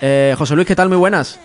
Eh, José Luis, ¿qué tal? Muy buenas.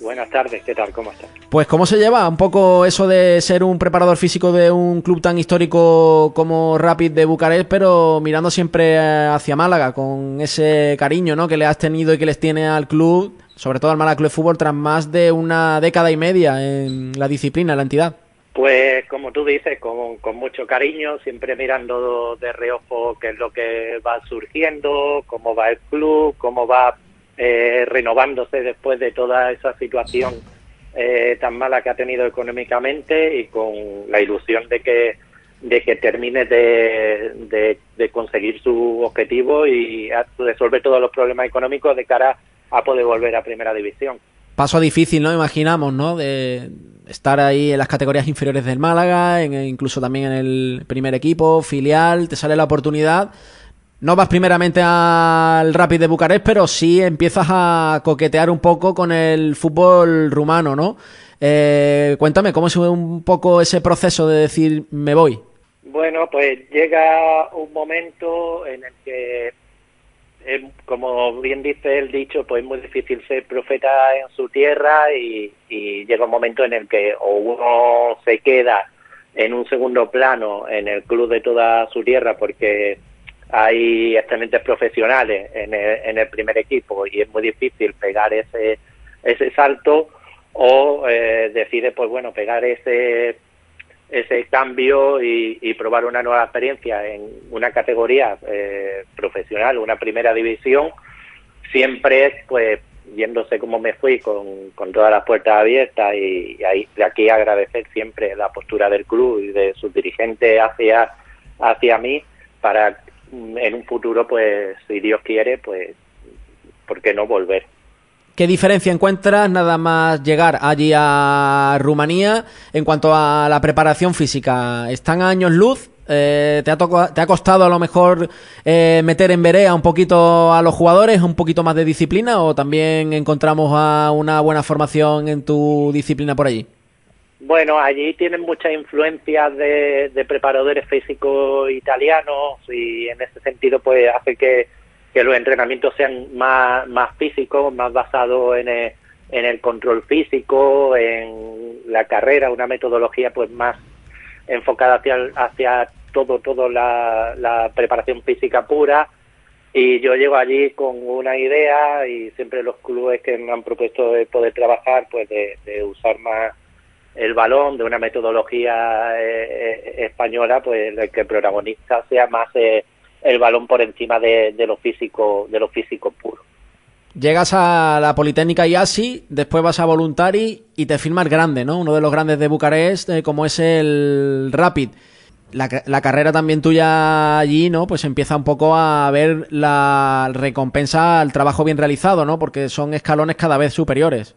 Buenas tardes, ¿qué tal? ¿Cómo estás? Pues cómo se lleva un poco eso de ser un preparador físico de un club tan histórico como Rapid de Bucarest, pero mirando siempre hacia Málaga con ese cariño ¿no? que le has tenido y que les tiene al club, sobre todo al Málaga Club de Fútbol, tras más de una década y media en la disciplina, en la entidad. Pues como tú dices, con, con mucho cariño, siempre mirando de reojo qué es lo que va surgiendo, cómo va el club, cómo va eh, renovándose después de toda esa situación eh, tan mala que ha tenido económicamente y con la ilusión de que de que termine de, de, conseguir su objetivo y resolver todos los problemas económicos de cara a poder volver a primera división. Paso difícil, ¿no? Imaginamos, ¿no? De estar ahí en las categorías inferiores del Málaga, incluso también en el primer equipo, filial, te sale la oportunidad no vas primeramente al Rapid de Bucarest, pero sí empiezas a coquetear un poco con el fútbol rumano, ¿no? Eh, cuéntame, ¿cómo es un poco ese proceso de decir me voy? Bueno, pues llega un momento en el que, como bien dice el dicho, pues es muy difícil ser profeta en su tierra y, llega un momento en el que uno se queda en un segundo plano en el club de toda su tierra porque hay excelentes profesionales en el, primer equipo y es muy difícil pegar ese, ese salto o eh, decide pues bueno pegar ese ese cambio y, probar una nueva experiencia en una categoría eh, profesional, una primera división, siempre pues yéndose como me fui con, con todas las puertas abiertas y, y de aquí agradecer siempre la postura del club y de sus dirigentes hacia, hacia mí para en un futuro, pues, si Dios quiere, pues, ¿por qué no volver? ¿Qué diferencia encuentras nada más llegar allí a Rumanía en cuanto a la preparación física? ¿Están a años luz? Eh, ¿te, ha ¿Te ha costado a lo mejor eh, meter en verea un poquito a los jugadores, un poquito más de disciplina o también encontramos a una buena formación en tu disciplina por allí? Bueno, allí tienen muchas influencias de, preparadores físicos italianos y en ese sentido pues hace que, los entrenamientos sean más, más físicos, más basados en el, en el control físico, en la carrera, una metodología pues más enfocada hacia, hacia todo, todo la, la preparación física pura. Y yo llego allí con una idea y siempre los clubes que me han propuesto de poder trabajar pues de usar más el balón de una metodología eh, eh, española, pues el que el protagonista sea más eh, el balón por encima de, lo físico, de lo físico puro. Llegas a la Politécnica y así, después vas a Voluntari y te firmas grande, ¿no? Uno de los grandes de Bucarest, como es el Rapid. La, la, carrera también tuya allí, ¿no? Pues empieza un poco a ver la recompensa al trabajo bien realizado, ¿no? Porque son escalones cada vez superiores.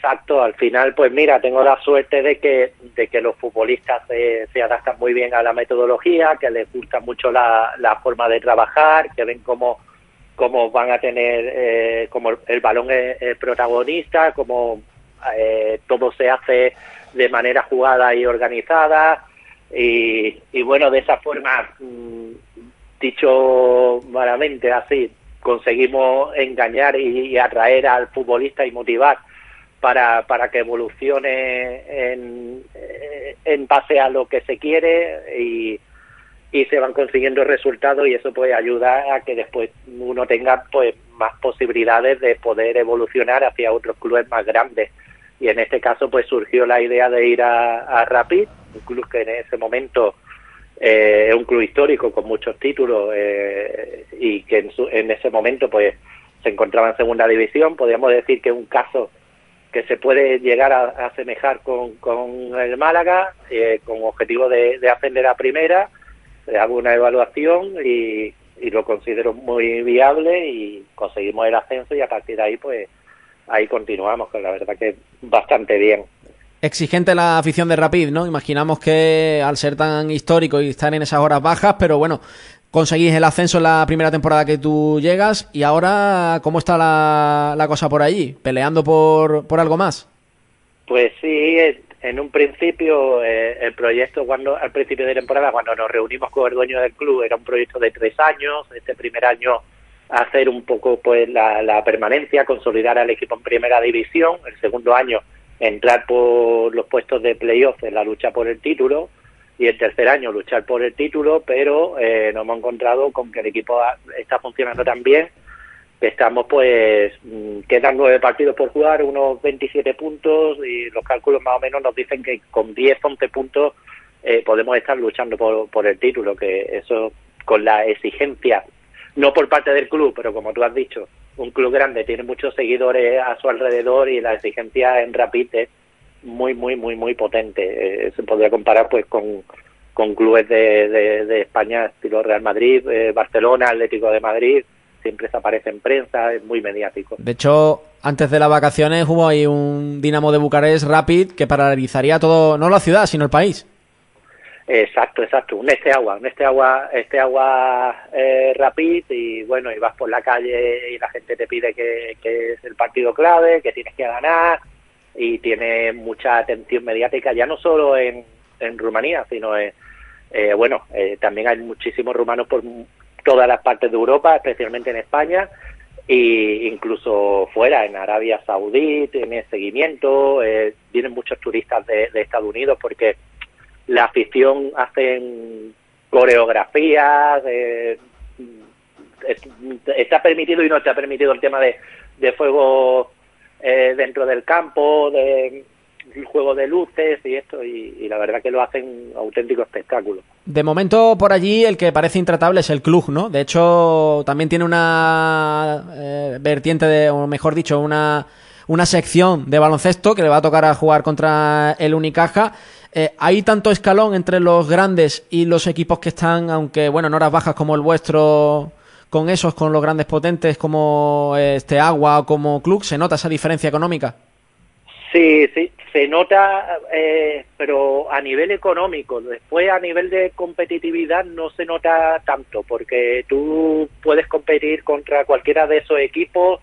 Exacto, al final, pues mira, tengo la suerte de que, de que los futbolistas se, adaptan muy bien a la metodología, que les gusta mucho la, la forma de trabajar, que ven cómo, cómo van a tener, eh, como el balón es, protagonista, cómo eh, todo se hace de manera jugada y organizada. Y, y bueno, de esa forma, mm, dicho malamente así, conseguimos engañar y atraer al futbolista y motivar para, para que evolucione en, en base a lo que se quiere y, y se van consiguiendo resultados y eso puede ayudar a que después uno tenga pues más posibilidades de poder evolucionar hacia otros clubes más grandes. Y en este caso pues surgió la idea de ir a, Rapid un club que en ese momento eh, es un club histórico con muchos títulos eh, y que en, en ese momento pues se encontraba en segunda división. Podríamos decir que es un caso que se puede llegar a, asemejar con, con el Málaga, eh, con objetivo de, de, ascender a primera, hago una evaluación y, y, lo considero muy viable y conseguimos el ascenso y a partir de ahí pues ahí continuamos, que la verdad que bastante bien. Exigente la afición de Rapid, ¿no? Imaginamos que al ser tan histórico y estar en esas horas bajas, pero bueno, conseguís el ascenso en la primera temporada que tú llegas y ahora, ¿cómo está la, cosa por allí? ¿Peleando por, por algo más? Pues sí, en un principio eh, el proyecto cuando al principio de temporada cuando nos reunimos con el dueño del club era un proyecto de tres años este primer año hacer un poco pues la, la permanencia, consolidar al equipo en primera división, el segundo año entrar por los puestos de playoff en la lucha por el título y el tercer año luchar por el título, pero eh, nos hemos encontrado con que el equipo está funcionando tan bien que estamos pues mm, quedan nueve partidos por jugar, unos 27 puntos y los cálculos más o menos nos dicen que con 10, 11 puntos eh, podemos estar luchando por, por el título, que eso con la exigencia, no por parte del club, pero como tú has dicho, un club grande tiene muchos seguidores a su alrededor y la exigencia en Rapid es muy, muy, muy, muy potente. Eh, se podría comparar pues con, con clubes de, de, España, estilo Real Madrid, eh, Barcelona, Atlético de Madrid, siempre se aparece en prensa, es muy mediático. De hecho, antes de las vacaciones hubo ahí un Dinamo de Bucarest Rapid que paralizaría todo, no la ciudad, sino el país. Exacto, exacto. Un este agua, un este agua, este agua eh, rapid y bueno, y vas por la calle y la gente te pide que, que es el partido clave, que tienes que ganar y tiene mucha atención mediática ya no solo en, en Rumanía, sino en, eh, bueno, eh, también hay muchísimos rumanos por todas las partes de Europa, especialmente en España e incluso fuera, en Arabia Saudí, tiene seguimiento, eh, vienen muchos turistas de, Estados Unidos porque la afición hacen coreografías, eh, está permitido y no está permitido el tema de, de fuego eh, dentro del campo, de juego de luces y esto, y, la verdad que lo hacen auténtico espectáculo. De momento, por allí, el que parece intratable es el club, ¿no? De hecho, también tiene una eh, vertiente, de, o mejor dicho, una, una sección de baloncesto que le va a tocar a jugar contra el Unicaja. Eh, ¿Hay tanto escalón entre los grandes y los equipos que están, aunque bueno, en horas bajas como el vuestro, con esos, con los grandes potentes como este Agua o como Club, se nota esa diferencia económica? Sí, sí, se nota, eh, pero a nivel económico. Después, a nivel de competitividad, no se nota tanto, porque tú puedes competir contra cualquiera de esos equipos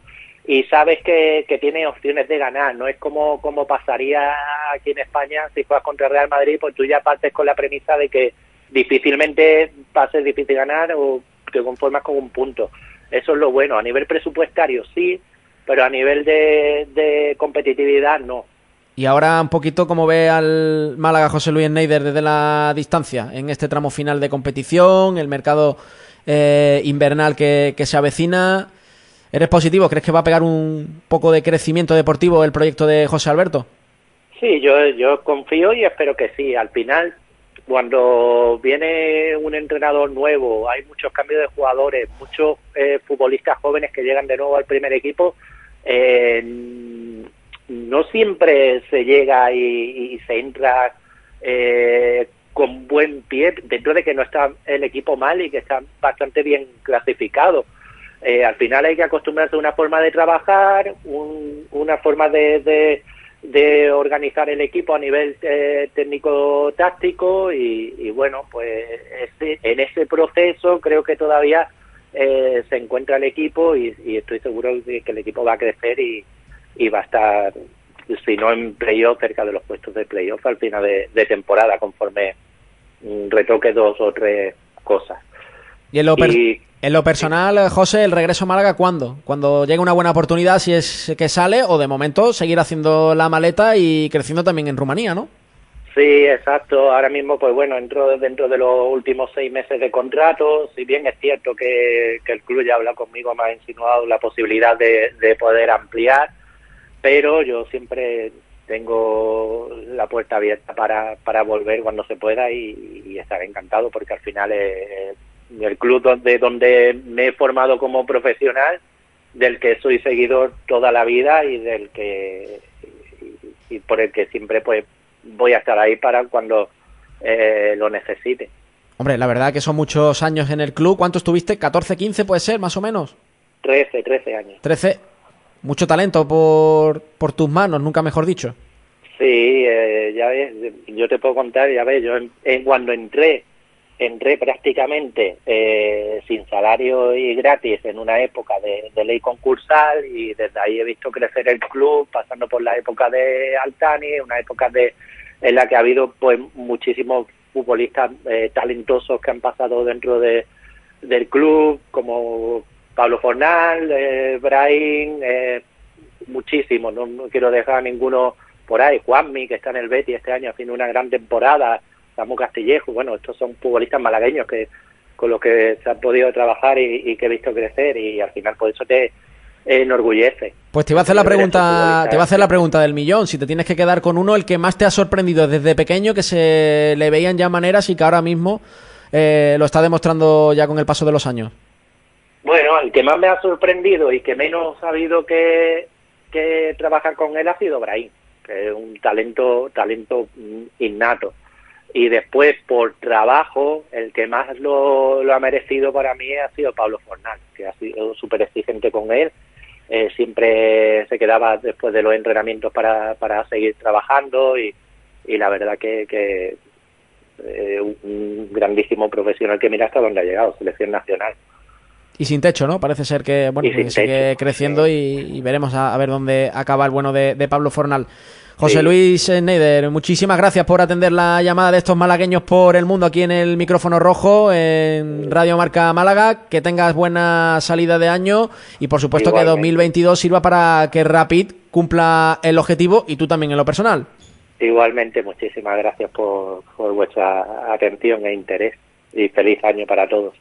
y sabes que, que tiene opciones de ganar. No es como, como pasaría aquí en España si juegas contra Real Madrid, pues tú ya partes con la premisa de que difícilmente va a ser difícil ganar o te conformas con un punto. Eso es lo bueno. A nivel presupuestario sí, pero a nivel de, de competitividad no. Y ahora un poquito como ve al Málaga José Luis Neider desde la distancia en este tramo final de competición, el mercado eh, invernal que, que se avecina. ¿Eres positivo? ¿Crees que va a pegar un poco de crecimiento deportivo el proyecto de José Alberto? Sí, yo, yo confío y espero que sí. Al final, cuando viene un entrenador nuevo, hay muchos cambios de jugadores, muchos eh, futbolistas jóvenes que llegan de nuevo al primer equipo, eh, no siempre se llega y, se entra eh, con buen pie, dentro de que no está el equipo mal y que está bastante bien clasificado. Eh, al final hay que acostumbrarse a una forma de trabajar, una forma de, de, organizar el equipo a nivel eh, técnico-táctico y, bueno, pues en ese proceso creo que todavía eh, se encuentra el equipo y, estoy seguro de que el equipo va a crecer y, va a estar, si no en playoff, cerca de los puestos de playoff al final de, temporada, conforme mm, retoque dos o tres cosas. Y en lo, en lo personal, José, ¿el regreso a Málaga cuándo? Cuando llegue una buena oportunidad, si es que sale, o de momento seguir haciendo la maleta y creciendo también en Rumanía, ¿no? Sí, exacto. Ahora mismo, pues bueno, entro dentro de los últimos seis meses de contrato. Si bien es cierto que, el club ya habla conmigo, me ha insinuado la posibilidad de, poder ampliar, pero yo siempre tengo la puerta abierta para, para volver cuando se pueda y, y estaré encantado porque al final es el club donde, donde me he formado como profesional, del que soy seguidor toda la vida y del que y por el que siempre pues voy a estar ahí para cuando eh, lo necesite. Hombre, la verdad que son muchos años en el club. ¿Cuántos tuviste? ¿14, 15 puede ser, más o menos? 13, 13 años. 13. Mucho talento por, por tus manos, nunca mejor dicho. Sí, eh, ya ves, yo te puedo contar, ya ves, yo en, cuando entré, entré prácticamente eh, sin salario y gratis en una época de, ley concursal y desde ahí he visto crecer el club, pasando por la época de Altani, una época de en la que ha habido pues muchísimos futbolistas eh, talentosos que han pasado dentro de, del club, como Pablo Fornal, eh, Brain, eh, muchísimos, no, quiero dejar a ninguno por ahí, Juanmi, que está en el Betty este año haciendo una gran temporada, Samu Castillejo, bueno, estos son futbolistas malagueños que con los que se ha podido trabajar y, que he visto crecer y al final por eso te enorgullece. Pues te iba a hacer la pregunta, te va a hacer la pregunta del millón, si te tienes que quedar con uno, el que más te ha sorprendido desde pequeño, que se le veían ya maneras y que ahora mismo eh, lo está demostrando ya con el paso de los años. Bueno, el que más me ha sorprendido y que menos ha sabido que, que trabajar con él ha sido Brahim, que es un talento, talento innato. Y después, por trabajo, el que más lo, ha merecido para mí ha sido Pablo Fornal, que ha sido súper exigente con él. Eh, siempre se quedaba después de los entrenamientos para, para seguir trabajando y, y la verdad que, eh, un grandísimo profesional que mira hasta dónde ha llegado, selección nacional. Y sin techo, ¿no? Parece ser que bueno sigue creciendo y, veremos a, ver dónde acaba el bueno de, de Pablo Fornal. José Luis Neider, muchísimas gracias por atender la llamada de estos malagueños por el mundo aquí en el micrófono rojo en Radio Marca Málaga. Que tengas buena salida de año y por supuesto que 2022 sirva para que Rapid cumpla el objetivo y tú también en lo personal. Igualmente, muchísimas gracias por vuestra atención e interés y feliz año para todos.